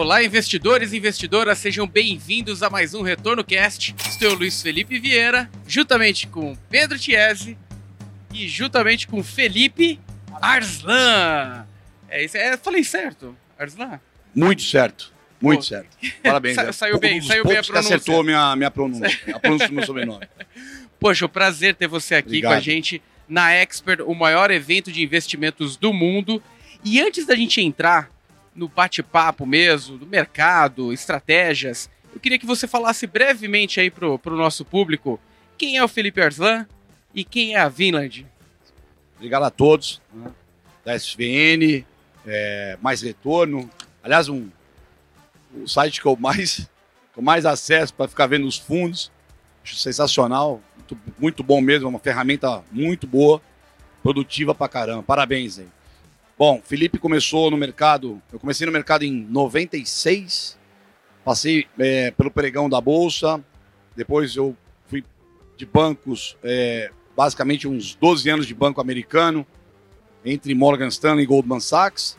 Olá, investidores e investidoras, sejam bem-vindos a mais um Retorno Cast. Estou Luiz Felipe Vieira, juntamente com Pedro Tiese e juntamente com Felipe Arslan. É isso, é, falei certo, Arslan? Muito certo. Muito Pô. certo. Parabéns. Sa saiu bem, saiu bem a pronúncia. Que acertou minha, minha pronúncia, a pronúncia do meu sobrenome. Poxa, o um prazer ter você aqui Obrigado. com a gente na Expert, o maior evento de investimentos do mundo. E antes da gente entrar no bate-papo mesmo, do mercado, estratégias, eu queria que você falasse brevemente aí pro, pro nosso público quem é o Felipe Arslan e quem é a Vinland. Obrigado a todos né, da SVN, é, mais retorno. Aliás, um, o site que eu mais, mais acesso para ficar vendo os fundos. Acho sensacional, muito, muito bom mesmo, uma ferramenta muito boa, produtiva pra caramba. Parabéns aí. Bom, Felipe começou no mercado, eu comecei no mercado em 96, passei é, pelo pregão da Bolsa, depois eu fui de bancos, é, basicamente uns 12 anos de banco americano, entre Morgan Stanley e Goldman Sachs,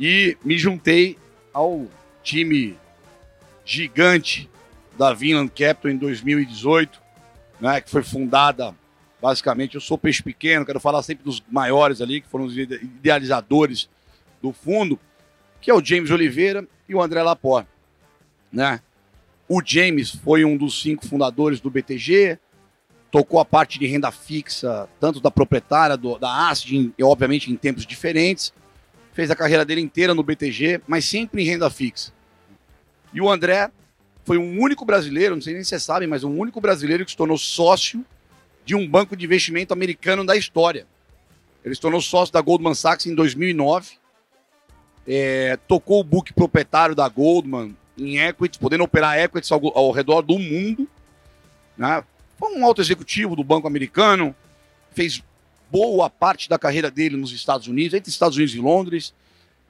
e me juntei ao time gigante da Vinland Capital em 2018, né, que foi fundada basicamente. Eu sou peixe pequeno, quero falar sempre dos maiores ali, que foram os idealizadores do fundo, que é o James Oliveira e o André Laporte. Né? O James foi um dos cinco fundadores do BTG, tocou a parte de renda fixa, tanto da proprietária, do, da ACID, e obviamente em tempos diferentes. Fez a carreira dele inteira no BTG, mas sempre em renda fixa. E o André foi um único brasileiro, não sei nem se vocês sabem, mas um único brasileiro que se tornou sócio de um banco de investimento americano da história. Ele se tornou sócio da Goldman Sachs em 2009, é, tocou o book proprietário da Goldman em equities, podendo operar equities ao, ao redor do mundo. Né? Foi um alto executivo do banco americano, fez boa parte da carreira dele nos Estados Unidos, entre Estados Unidos e Londres.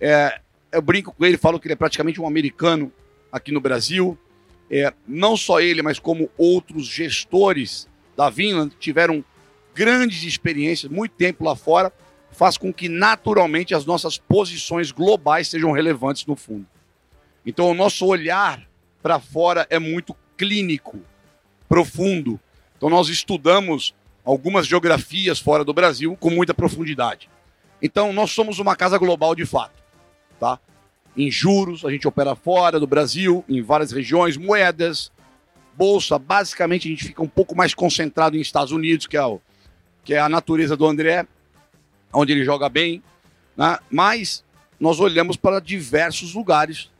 É, eu brinco com ele, falo que ele é praticamente um americano aqui no Brasil. É, não só ele, mas como outros gestores da Vinland tiveram grandes experiências, muito tempo lá fora, faz com que naturalmente as nossas posições globais sejam relevantes no fundo. Então o nosso olhar para fora é muito clínico, profundo. Então nós estudamos algumas geografias fora do Brasil com muita profundidade. Então nós somos uma casa global de fato, tá? Em juros, a gente opera fora do Brasil, em várias regiões, moedas, bolsa, basicamente a gente fica um pouco mais concentrado em Estados Unidos, que é, o, que é a natureza do André, onde ele joga bem, né? mas nós olhamos para diversos lugares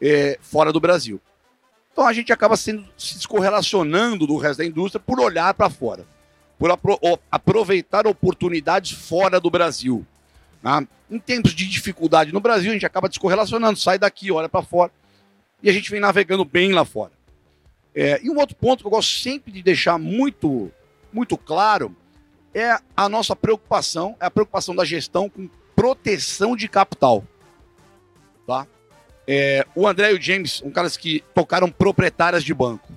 é, fora do Brasil. Então a gente acaba sendo, se descorrelacionando do resto da indústria por olhar para fora, por apro aproveitar oportunidades fora do Brasil. Né? Em tempos de dificuldade no Brasil, a gente acaba descorrelacionando, sai daqui, olha para fora, e a gente vem navegando bem lá fora. É, e um outro ponto que eu gosto sempre de deixar muito, muito claro é a nossa preocupação, é a preocupação da gestão com proteção de capital. Tá? É, o André e o James são caras que tocaram proprietárias de banco.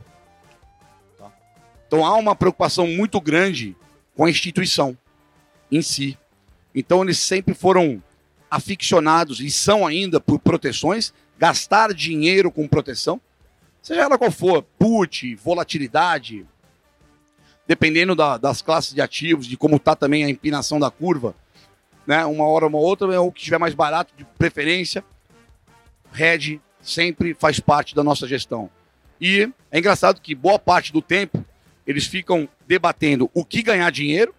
Tá? Então há uma preocupação muito grande com a instituição em si. Então eles sempre foram aficionados e são ainda por proteções, gastar dinheiro com proteção seja ela qual for, put, volatilidade, dependendo da, das classes de ativos, de como está também a empinação da curva, né? Uma hora uma outra é o que estiver mais barato de preferência. Red sempre faz parte da nossa gestão. E é engraçado que boa parte do tempo eles ficam debatendo o que ganhar dinheiro,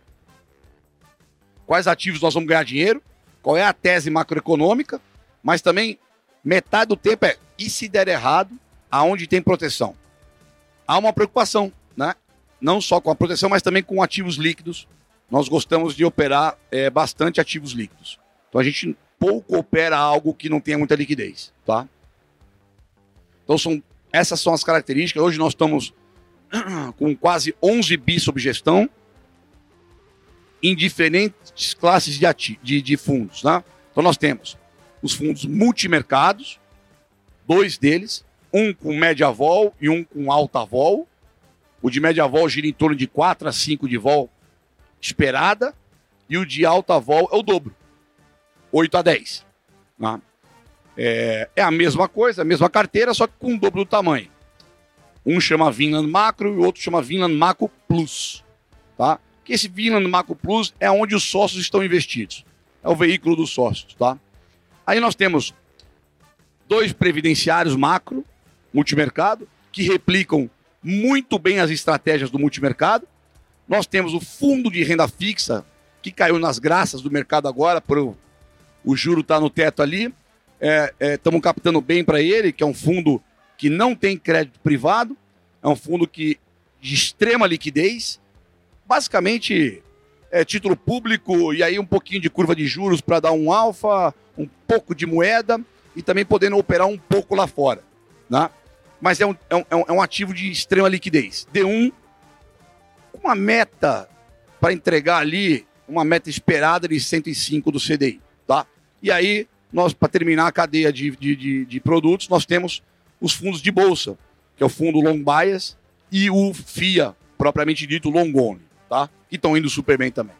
quais ativos nós vamos ganhar dinheiro, qual é a tese macroeconômica, mas também metade do tempo é e se der errado, aonde tem proteção. Há uma preocupação, né? Não só com a proteção, mas também com ativos líquidos. Nós gostamos de operar é, bastante ativos líquidos. Então a gente pouco opera algo que não tenha muita liquidez, tá? Então são essas são as características. Hoje nós estamos com quase 11 bi sob gestão em diferentes classes de, de, de fundos, né? Então nós temos os fundos multimercados, dois deles, um com média vol e um com alta vol. O de média vol gira em torno de 4 a 5 de vol esperada, e o de alta vol é o dobro, 8 a 10. Né? É, é a mesma coisa, a mesma carteira, só que com o dobro do tamanho. Um chama Vinland Macro e o outro chama Vinland Macro Plus. Tá? Que esse Vinland Macro Plus é onde os sócios estão investidos. É o veículo dos sócios. Tá? Aí nós temos dois previdenciários macro, multimercado, que replicam muito bem as estratégias do multimercado. Nós temos o fundo de renda fixa, que caiu nas graças do mercado agora, por, o juro está no teto ali. Estamos é, é, captando bem para ele, que é um fundo que não tem crédito privado, é um fundo que de extrema liquidez, basicamente é título público e aí um pouquinho de curva de juros para dar um alfa, um pouco de moeda e também podendo operar um pouco lá fora. Né? Mas é um, é, um, é um ativo de extrema liquidez. D1, uma meta para entregar ali, uma meta esperada de 105 do CDI. Tá? E aí, nós, para terminar a cadeia de, de, de, de, produtos, nós temos os fundos de bolsa, que é o fundo long bias e o FIA, propriamente dito, long only, tá? que estão indo super bem também.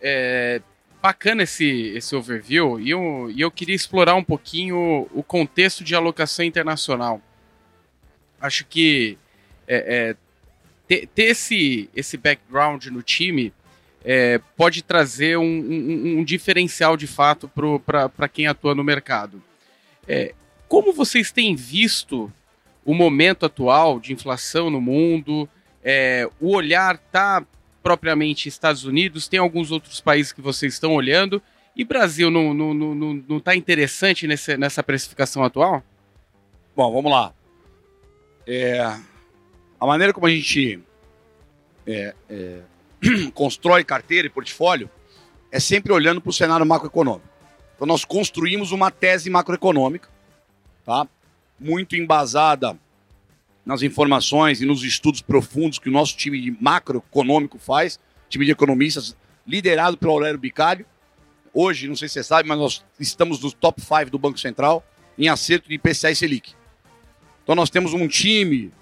É, bacana esse, esse overview e eu, e eu queria explorar um pouquinho o contexto de alocação internacional. Acho que é, é, ter, ter, esse, esse background no time é, pode trazer um, um, um, diferencial de fato para quem atua no mercado. É, como vocês têm visto o momento atual de inflação no mundo? É, o olhar está propriamente Estados Unidos? Tem alguns outros países que vocês estão olhando? E Brasil não está não, não, não, não tá interessante nesse, nessa precificação atual? Bom, vamos lá. É, a maneira como a gente é, é, constrói carteira e portfólio é sempre olhando para o cenário macroeconômico. Então, nós construímos uma tese macroeconômica, tá? muito embasada nas informações e nos estudos profundos que o nosso time macroeconômico faz, time de economistas liderado pelo Aurélio Bicalho. Hoje, não sei se você sabe, mas nós estamos nos top 5 do Banco Central em acerto de IPCA e Selic. Então nós temos um time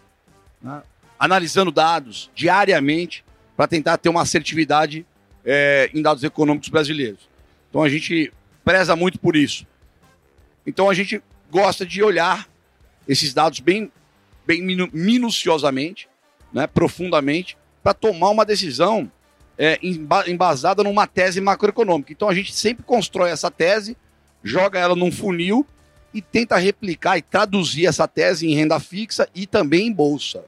né, analisando dados diariamente para tentar ter uma assertividade é, em dados econômicos brasileiros. Então a gente preza muito por isso. Então a gente gosta de olhar esses dados bem bem minuciosamente, né, profundamente, para tomar uma decisão é, embasada numa tese macroeconômica. Então a gente sempre constrói essa tese, joga ela num funil e tenta replicar e traduzir essa tese em renda fixa e também em bolsa.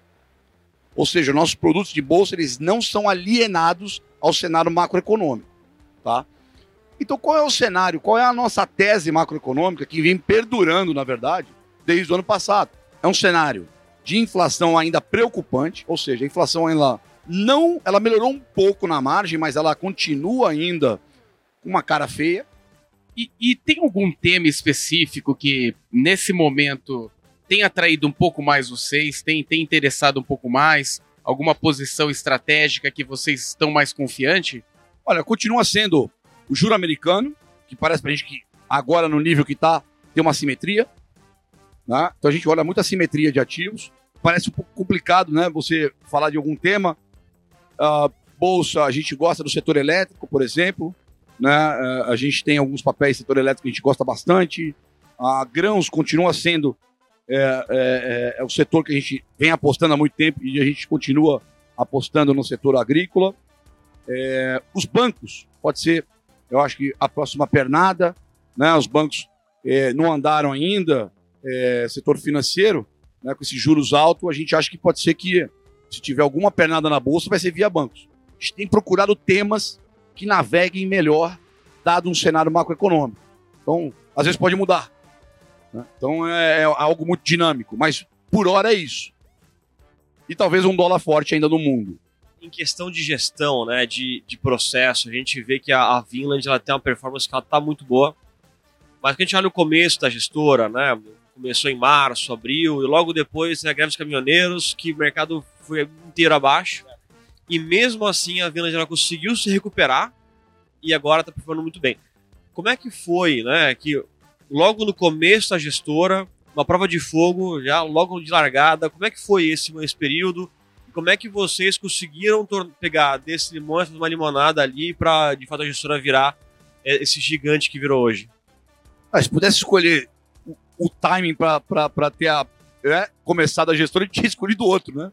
Ou seja, nossos produtos de bolsa eles não são alienados ao cenário macroeconômico, tá? Então, qual é o cenário? Qual é a nossa tese macroeconômica que vem perdurando, na verdade, desde o ano passado? É um cenário de inflação ainda preocupante, ou seja, a inflação ela não, ela melhorou um pouco na margem, mas ela continua ainda com uma cara feia. E, e, tem algum tema específico que nesse momento tem atraído um pouco mais vocês, tem, tem interessado um pouco mais? Alguma posição estratégica que vocês estão mais confiantes? Olha, continua sendo o juro americano, que parece pra gente que agora no nível que tá, tem uma simetria. Né? Então a gente olha muita simetria de ativos. Parece um pouco complicado, né? Você falar de algum tema. Uh, bolsa, a gente gosta do setor elétrico, por exemplo. Né? Uh, a gente tem alguns papéis setor elétrico que a gente gosta bastante. A grãos continua sendo é, é, é, o setor que a gente vem apostando há muito tempo e a gente continua apostando no setor agrícola. É, os bancos, pode ser, eu acho que a próxima pernada, né? Os bancos não andaram ainda, setor financeiro, né, com esses juros altos, a gente acha que pode ser que, se tiver alguma pernada na bolsa, vai ser via bancos. A gente tem procurado temas que naveguem melhor, dado um cenário macroeconômico. Então, às vezes pode mudar. Né? Então, é, é algo muito dinâmico, mas por hora é isso. E talvez um dólar forte ainda no mundo em questão de gestão, né, de, de processo, a gente vê que a, a Vinland ela tem uma performance que ela tá muito boa. Mas que a gente olha no começo da gestora, né, começou em março, abril, e logo depois a greve dos caminhoneiros, que o mercado foi inteiro abaixo. E mesmo assim a Vila já conseguiu se recuperar e agora está performando muito bem. Como é que foi, né? Que logo no começo da gestora, uma prova de fogo, já logo de largada, como é que foi esse, esse período? Como é que vocês conseguiram pegar desse limão uma limonada ali para de fato a gestora virar é, esse gigante que virou hoje? Ah, se pudesse escolher o timing para ter a, né, começado a gestora, ele tinha escolhido outro, né?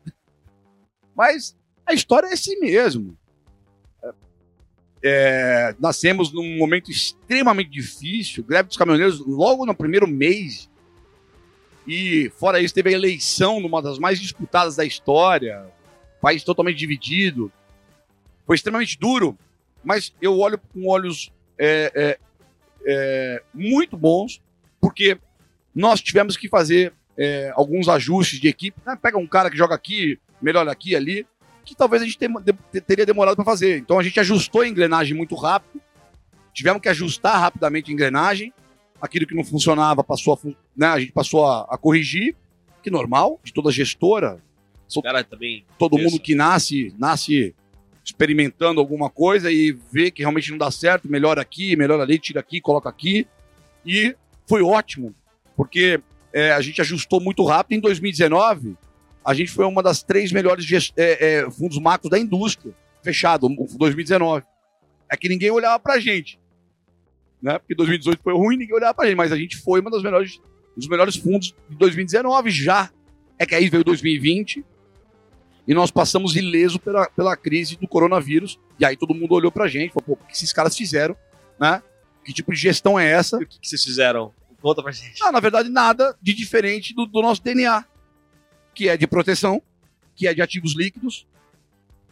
Mas a história é assim mesmo. É, nascemos num momento extremamente difícil, greve dos caminhoneiros logo no primeiro mês. E fora isso, teve a eleição numa das mais disputadas da história, país totalmente dividido. Foi extremamente duro, mas eu olho com olhos é, é, é, muito bons, porque nós tivemos que fazer é, alguns ajustes de equipe. Né? Pega um cara que joga aqui, melhora aqui ali, que talvez a gente teria demorado para fazer. Então a gente ajustou a engrenagem muito rápido, tivemos que ajustar rapidamente a engrenagem, aquilo que não funcionava passou a, né, a gente passou a, a corrigir, que normal, de toda gestora. Cara, também todo mundo que nasce, nasce experimentando alguma coisa e vê que realmente não dá certo, melhora aqui, melhora ali, tira aqui, coloca aqui. E foi ótimo, porque é, a gente ajustou muito rápido. Em 2019, a gente foi uma das três melhores é, é, fundos macros da indústria, fechado, 2019. É que ninguém olhava pra gente. Né? Porque 2018 foi ruim, ninguém olhava pra gente, mas a gente foi uma das melhores, dos melhores fundos de 2019 já. É que aí veio 2020 e nós passamos ileso pela, pela crise do coronavírus. E aí todo mundo olhou pra gente, falou, pô, o que esses caras fizeram, né? Que tipo de gestão é essa? E o que, que vocês fizeram? Conta pra gente. Ah, na verdade, nada de diferente do, do nosso DNA que é de proteção, que é de ativos líquidos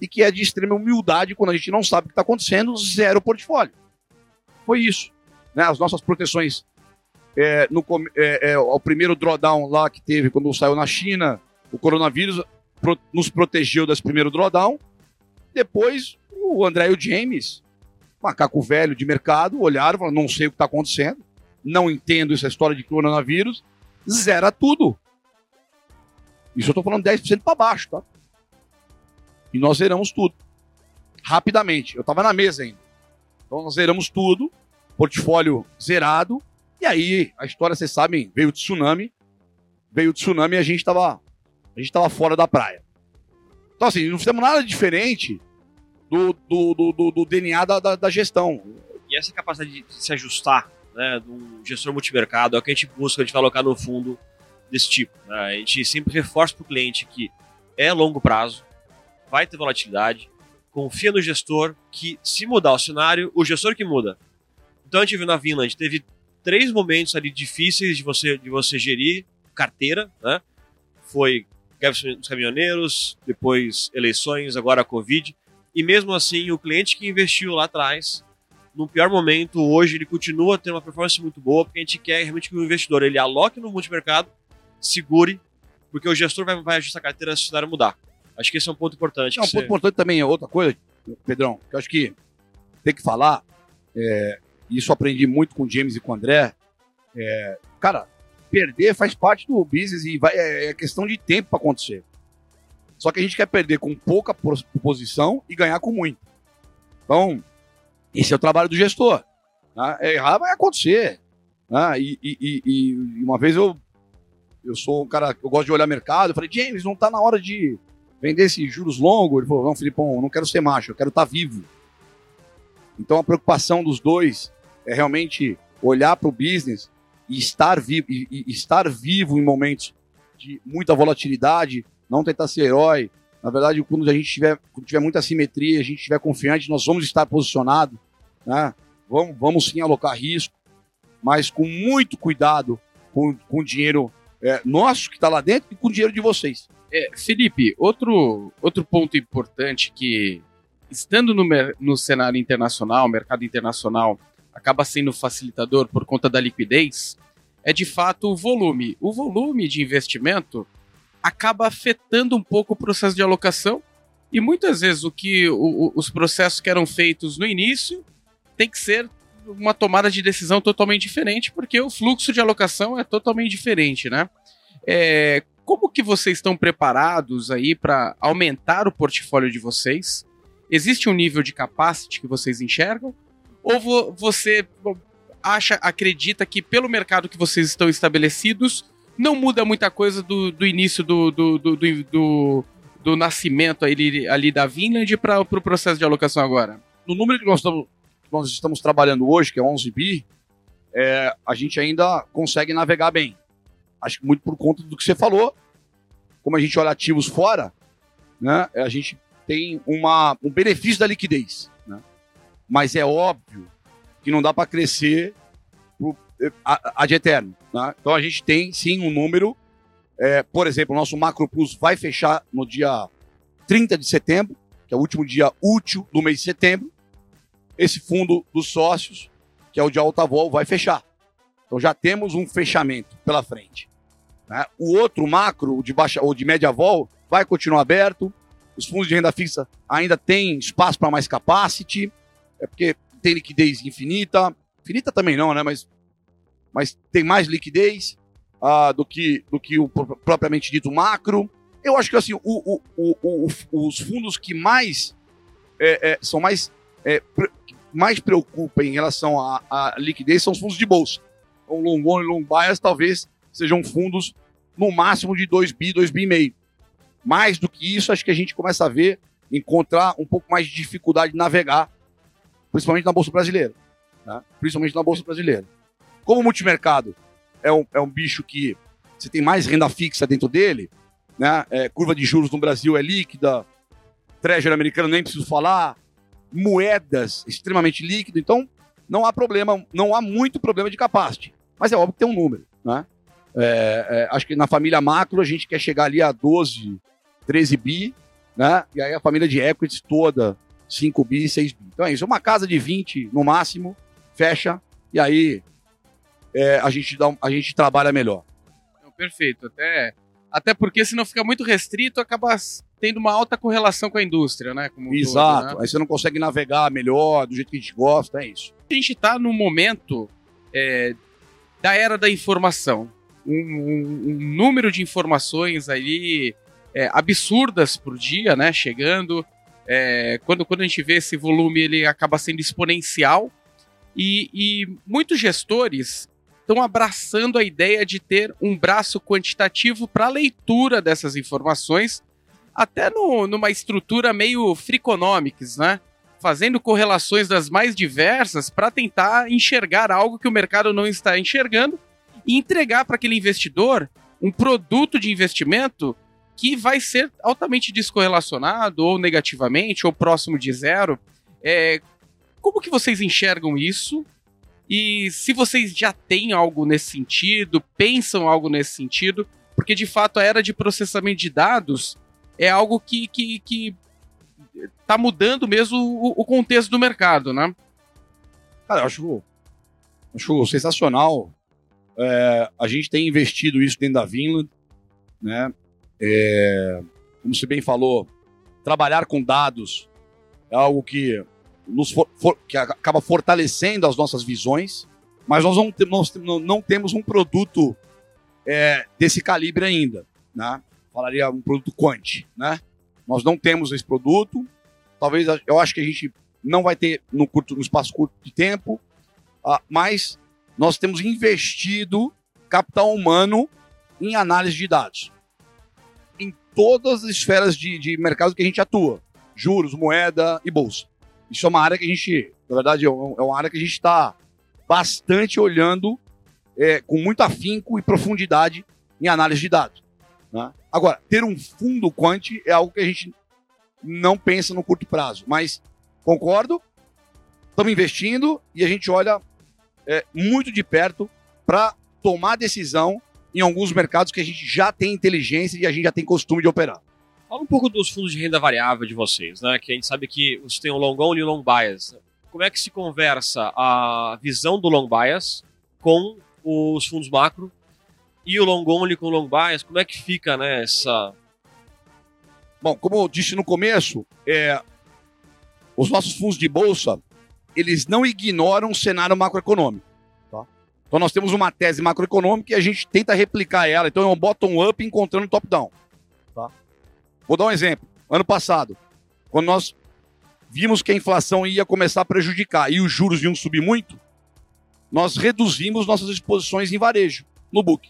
e que é de extrema humildade quando a gente não sabe o que está acontecendo, zero portfólio. Foi isso. Né? As nossas proteções, é, no, é, é, o primeiro drawdown lá que teve quando saiu na China, o coronavírus pro, nos protegeu desse primeiro drawdown. Depois, o André e o James, macaco velho de mercado, olharam e falaram: não sei o que está acontecendo, não entendo essa história de coronavírus, zera tudo. Isso eu estou falando 10% para baixo, tá? E nós zeramos tudo. Rapidamente. Eu estava na mesa ainda. Então nós zeramos tudo, portfólio zerado. E aí, a história, vocês sabem, veio o tsunami. Veio o tsunami e a gente estava a gente tava fora da praia. Então, assim, não fizemos nada diferente do, do, do, do, do DNA da, da, da, gestão. E essa capacidade de se ajustar, né, do gestor multimercado, é o que a gente busca, a gente vai alocar no fundo desse tipo. Né? A gente sempre reforça para o cliente que é longo prazo, vai ter volatilidade, confia no gestor que se mudar o cenário, o gestor que muda. Então a gente viu na Vinland, teve três momentos ali difíceis de você, de você gerir carteira, né? Foi greve dos caminhoneiros, depois eleições, agora a Covid. E mesmo assim, o cliente que investiu lá atrás, no pior momento, hoje ele continua tendo uma performance muito boa, porque a gente quer realmente que o investidor ele aloque no multimercado segure, porque o gestor vai, vai ajustar a carteira se o cenário mudar. Acho que esse é um ponto importante. Não, um ponto importante também é outra coisa, Pedrão, que eu acho que tem que falar, é, isso aprendi muito com o James e com o André. É, cara, perder faz parte do business e vai, é, é questão de tempo para acontecer. Só que a gente quer perder com pouca posição e ganhar com muito. Então, esse é o trabalho do gestor. Né? Errar vai acontecer. Né? E, e, e, e, uma vez eu eu sou um cara que eu gosto de olhar mercado. Eu falei, James, não tá na hora de vender esses juros longos? Ele falou, não, Filipão, não quero ser macho, eu quero estar tá vivo. Então a preocupação dos dois é realmente olhar para o business e estar vivo, e, e estar vivo em momentos de muita volatilidade, não tentar ser herói. Na verdade, quando a gente tiver, quando tiver muita simetria, a gente estiver confiante, nós vamos estar posicionado, né? Vamos, vamos sim alocar risco, mas com muito cuidado com, com o dinheiro é, nosso que está lá dentro e com o dinheiro de vocês. É, Felipe, outro, outro ponto importante que, estando no, no cenário internacional, mercado internacional, acaba sendo facilitador por conta da liquidez, é de fato o volume. O volume de investimento acaba afetando um pouco o processo de alocação e muitas vezes o que o, os processos que eram feitos no início tem que ser uma tomada de decisão totalmente diferente, porque o fluxo de alocação é totalmente diferente, né? É, como que vocês estão preparados aí para aumentar o portfólio de vocês? Existe um nível de capacity que vocês enxergam? Ou vo você acha, acredita que pelo mercado que vocês estão estabelecidos, não muda muita coisa do, do início do, do, do, do, do nascimento ali, ali da Vinland para o pro processo de alocação agora? No número que nós estamos nós estamos trabalhando hoje, que é 11 bi, é, a gente ainda consegue navegar bem. Acho que muito por conta do que você falou. Como a gente olha ativos fora, né, a gente tem uma, um benefício da liquidez. Né? Mas é óbvio que não dá para crescer pro, a, a de eterno. Né? Então a gente tem sim um número. É, por exemplo, o nosso Macro Plus vai fechar no dia 30 de setembro, que é o último dia útil do mês de setembro. Esse fundo dos sócios, que é o de alta vol, vai fechar. Então já temos um fechamento pela frente. Né? O outro macro, o de baixa ou de média vol, vai continuar aberto. Os fundos de renda fixa ainda têm espaço para mais capacity, é porque tem liquidez infinita. Infinita também não, né? Mas, mas tem mais liquidez uh, do, que, do que o propriamente dito macro. Eu acho que assim, o, o, o, os fundos que mais é, é, são mais, é, mais preocupam em relação à, à, liquidez são os fundos de bolsa. Então, long only, long bias talvez sejam fundos no máximo de 2 bi, 2 bi e meio. Mais do que isso, acho que a gente começa a ver, encontrar um pouco mais de dificuldade de navegar, principalmente na Bolsa Brasileira. Né? Principalmente na Bolsa Brasileira. Como o multimercado é um, é um bicho que você tem mais renda fixa dentro dele, né? É, curva de juros no Brasil é líquida, treasury americano nem preciso falar, moedas extremamente líquido, então não há problema, não há muito problema de capacity. Mas é óbvio que tem um número, né? É, é, acho que na família macro a gente quer chegar ali a 12, 13 bi, né? E aí a família de equities toda 5 bi, 6 bi. Então é isso, uma casa de 20 no máximo, fecha, e aí é, a, gente dá, a gente trabalha melhor. Perfeito, até até porque, se não fica muito restrito, acaba tendo uma alta correlação com a indústria, né? Exato. Todo, né? Aí você não consegue navegar melhor, do jeito que a gente gosta, é isso. A gente está no momento é, da era da informação. Um, um, um número de informações aí é, absurdas por dia, né? Chegando. É, quando, quando a gente vê esse volume, ele acaba sendo exponencial. E, e muitos gestores estão abraçando a ideia de ter um braço quantitativo para a leitura dessas informações, até no, numa estrutura meio Freakonomics, né? Fazendo correlações das mais diversas para tentar enxergar algo que o mercado não está enxergando e entregar para aquele investidor um produto de investimento que vai ser altamente descorrelacionado ou negativamente ou próximo de zero. É, como que vocês enxergam isso e se vocês já têm algo nesse sentido, pensam algo nesse sentido, porque de fato a era de processamento de dados é algo que, que, que tá mudando mesmo o, o contexto do mercado, né? Cara, eu acho, acho sensacional. É, a gente tem investido isso dentro da Vinland, né? É, como você bem falou, trabalhar com dados é algo que nos for, for, que acaba fortalecendo as nossas visões, mas nós não, nós não temos um produto é, desse calibre ainda, né? Falaria um produto quant, né? Nós não temos esse produto. Talvez eu acho que a gente não vai ter no curto, no espaço curto de tempo, uh, mas nós temos investido capital humano em análise de dados em todas as esferas de, de mercado que a gente atua: juros, moeda e bolsa. Isso é uma área que a gente, na verdade, é, é uma área que a gente está bastante olhando é, com muito afinco e profundidade em análise de dados. Né? Agora, ter um fundo quant é algo que a gente não pensa no curto prazo, mas concordo, estamos investindo e a gente olha é, muito de perto para tomar decisão em alguns mercados que a gente já tem inteligência e a gente já tem costume de operar. Fala um pouco dos fundos de renda variável de vocês, né? Que a gente sabe que vocês têm o long only e o long bias. Como é que se conversa a visão do long bias com os fundos macro e o long only com o long bias? Como é que fica, né. Bom, como eu disse no começo, é, os nossos fundos de bolsa, eles não ignoram o cenário macroeconômico. Tá? Então nós temos uma tese macroeconômica e a gente tenta replicar ela. Então é um bottom-up encontrando top-down. Tá? Vou dar um exemplo. Ano passado, quando nós vimos que a inflação ia começar a prejudicar e os juros iam subir muito, nós reduzimos nossas exposições em varejo no book.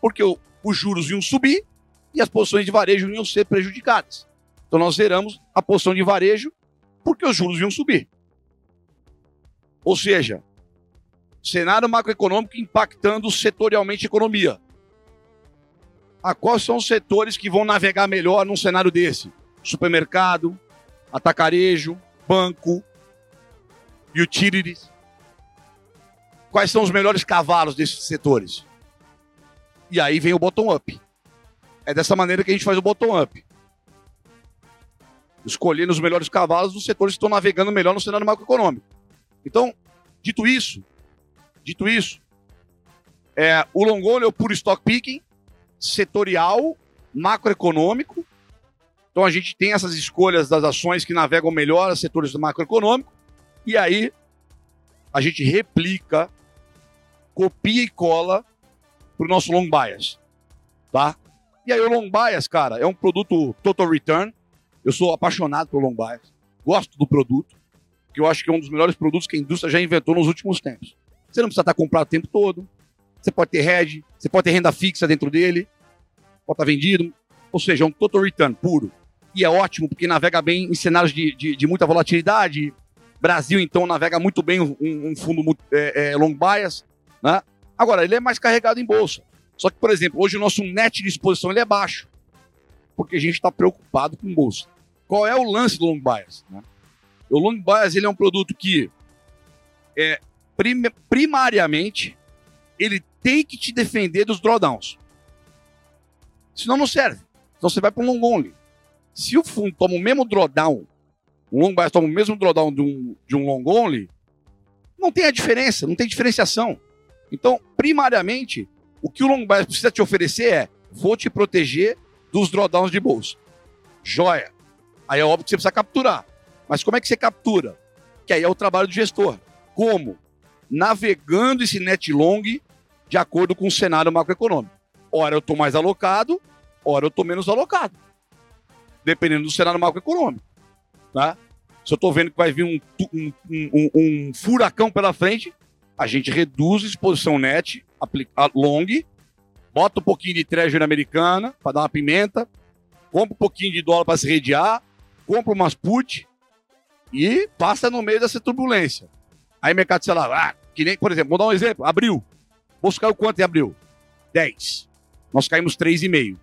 Porque os juros iam subir e as posições de varejo iam ser prejudicadas. Então nós zeramos a posição de varejo porque os juros iam subir. Ou seja, cenário macroeconômico impactando setorialmente a economia. Ah, quais são os setores que vão navegar melhor num cenário desse? Supermercado, atacarejo, banco, utilities. Quais são os melhores cavalos desses setores? E aí vem o bottom-up. É dessa maneira que a gente faz o bottom-up. Escolhendo os melhores cavalos dos setores que estão navegando melhor no cenário macroeconômico. Então, dito isso, dito isso, é, o long only é o puro stock picking, setorial, macroeconômico. Então a gente tem essas escolhas das ações que navegam melhor os setores do macroeconômico. E aí a gente replica, copia e cola para o nosso long bias. Tá? E aí o long bias, cara, é um produto total return. Eu sou apaixonado pelo long bias. Gosto do produto, que eu acho que é um dos melhores produtos que a indústria já inventou nos últimos tempos. Você não precisa estar comprado o tempo todo. Você pode ter hedge, você pode ter renda fixa dentro dele, pode estar vendido. Ou seja, é um total return puro. E é ótimo porque navega bem em cenários de, de, de muita volatilidade. Brasil, então, navega muito bem um, um fundo é, é, long bias. Né? Agora, ele é mais carregado em bolsa. Só que, por exemplo, hoje o nosso net de exposição ele é baixo. Porque a gente está preocupado com bolsa. Qual é o lance do long bias? Né? O long bias ele é um produto que é, prim primariamente ele tem que te defender dos drawdowns. Senão não serve. Então você vai para um long only. Se o fundo toma o mesmo drawdown, um long bias toma o mesmo drawdown de um, de um long only, não tem a diferença, não tem diferenciação. Então, primariamente, o que o long bias precisa te oferecer é: vou te proteger dos drawdowns de bolsa. Joia. Aí é óbvio que você precisa capturar. Mas como é que você captura? Que aí é o trabalho do gestor. Como? Navegando esse net long de acordo com o cenário macroeconômico. Ora eu estou mais alocado, ora eu estou menos alocado. Dependendo do cenário macroeconômico. Tá? Se eu estou vendo que vai vir um, um, um, um, furacão pela frente, a gente reduz a exposição net, aplica, long, bota um pouquinho de treasury americana para dar uma pimenta, compra um pouquinho de dólar para se redear, compra umas put e passa no meio dessa turbulência. Aí mercado, sei lá, ah, que nem, por exemplo, vou dar um exemplo, abril. Bolsa caiu quanto em abril? 10. Nós caímos 3,5.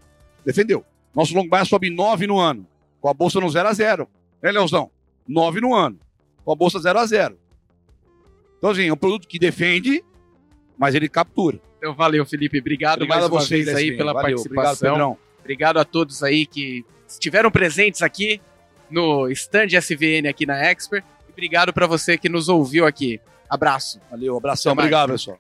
Defendeu. Nosso long bias sobe 9 no ano. Com a bolsa no 0 a 0. É, Leozão? 9 no ano. Com a bolsa 0 a 0. Então, assim, é um produto que defende, mas ele captura. Então, valeu, Felipe. Obrigado, obrigado mais a vocês aí pela valeu, participação. Obrigado, obrigado a todos aí que estiveram presentes aqui no stand SVN aqui na Expert. E obrigado para você que nos ouviu aqui. Abraço. Valeu, abração. Obrigado, pessoal.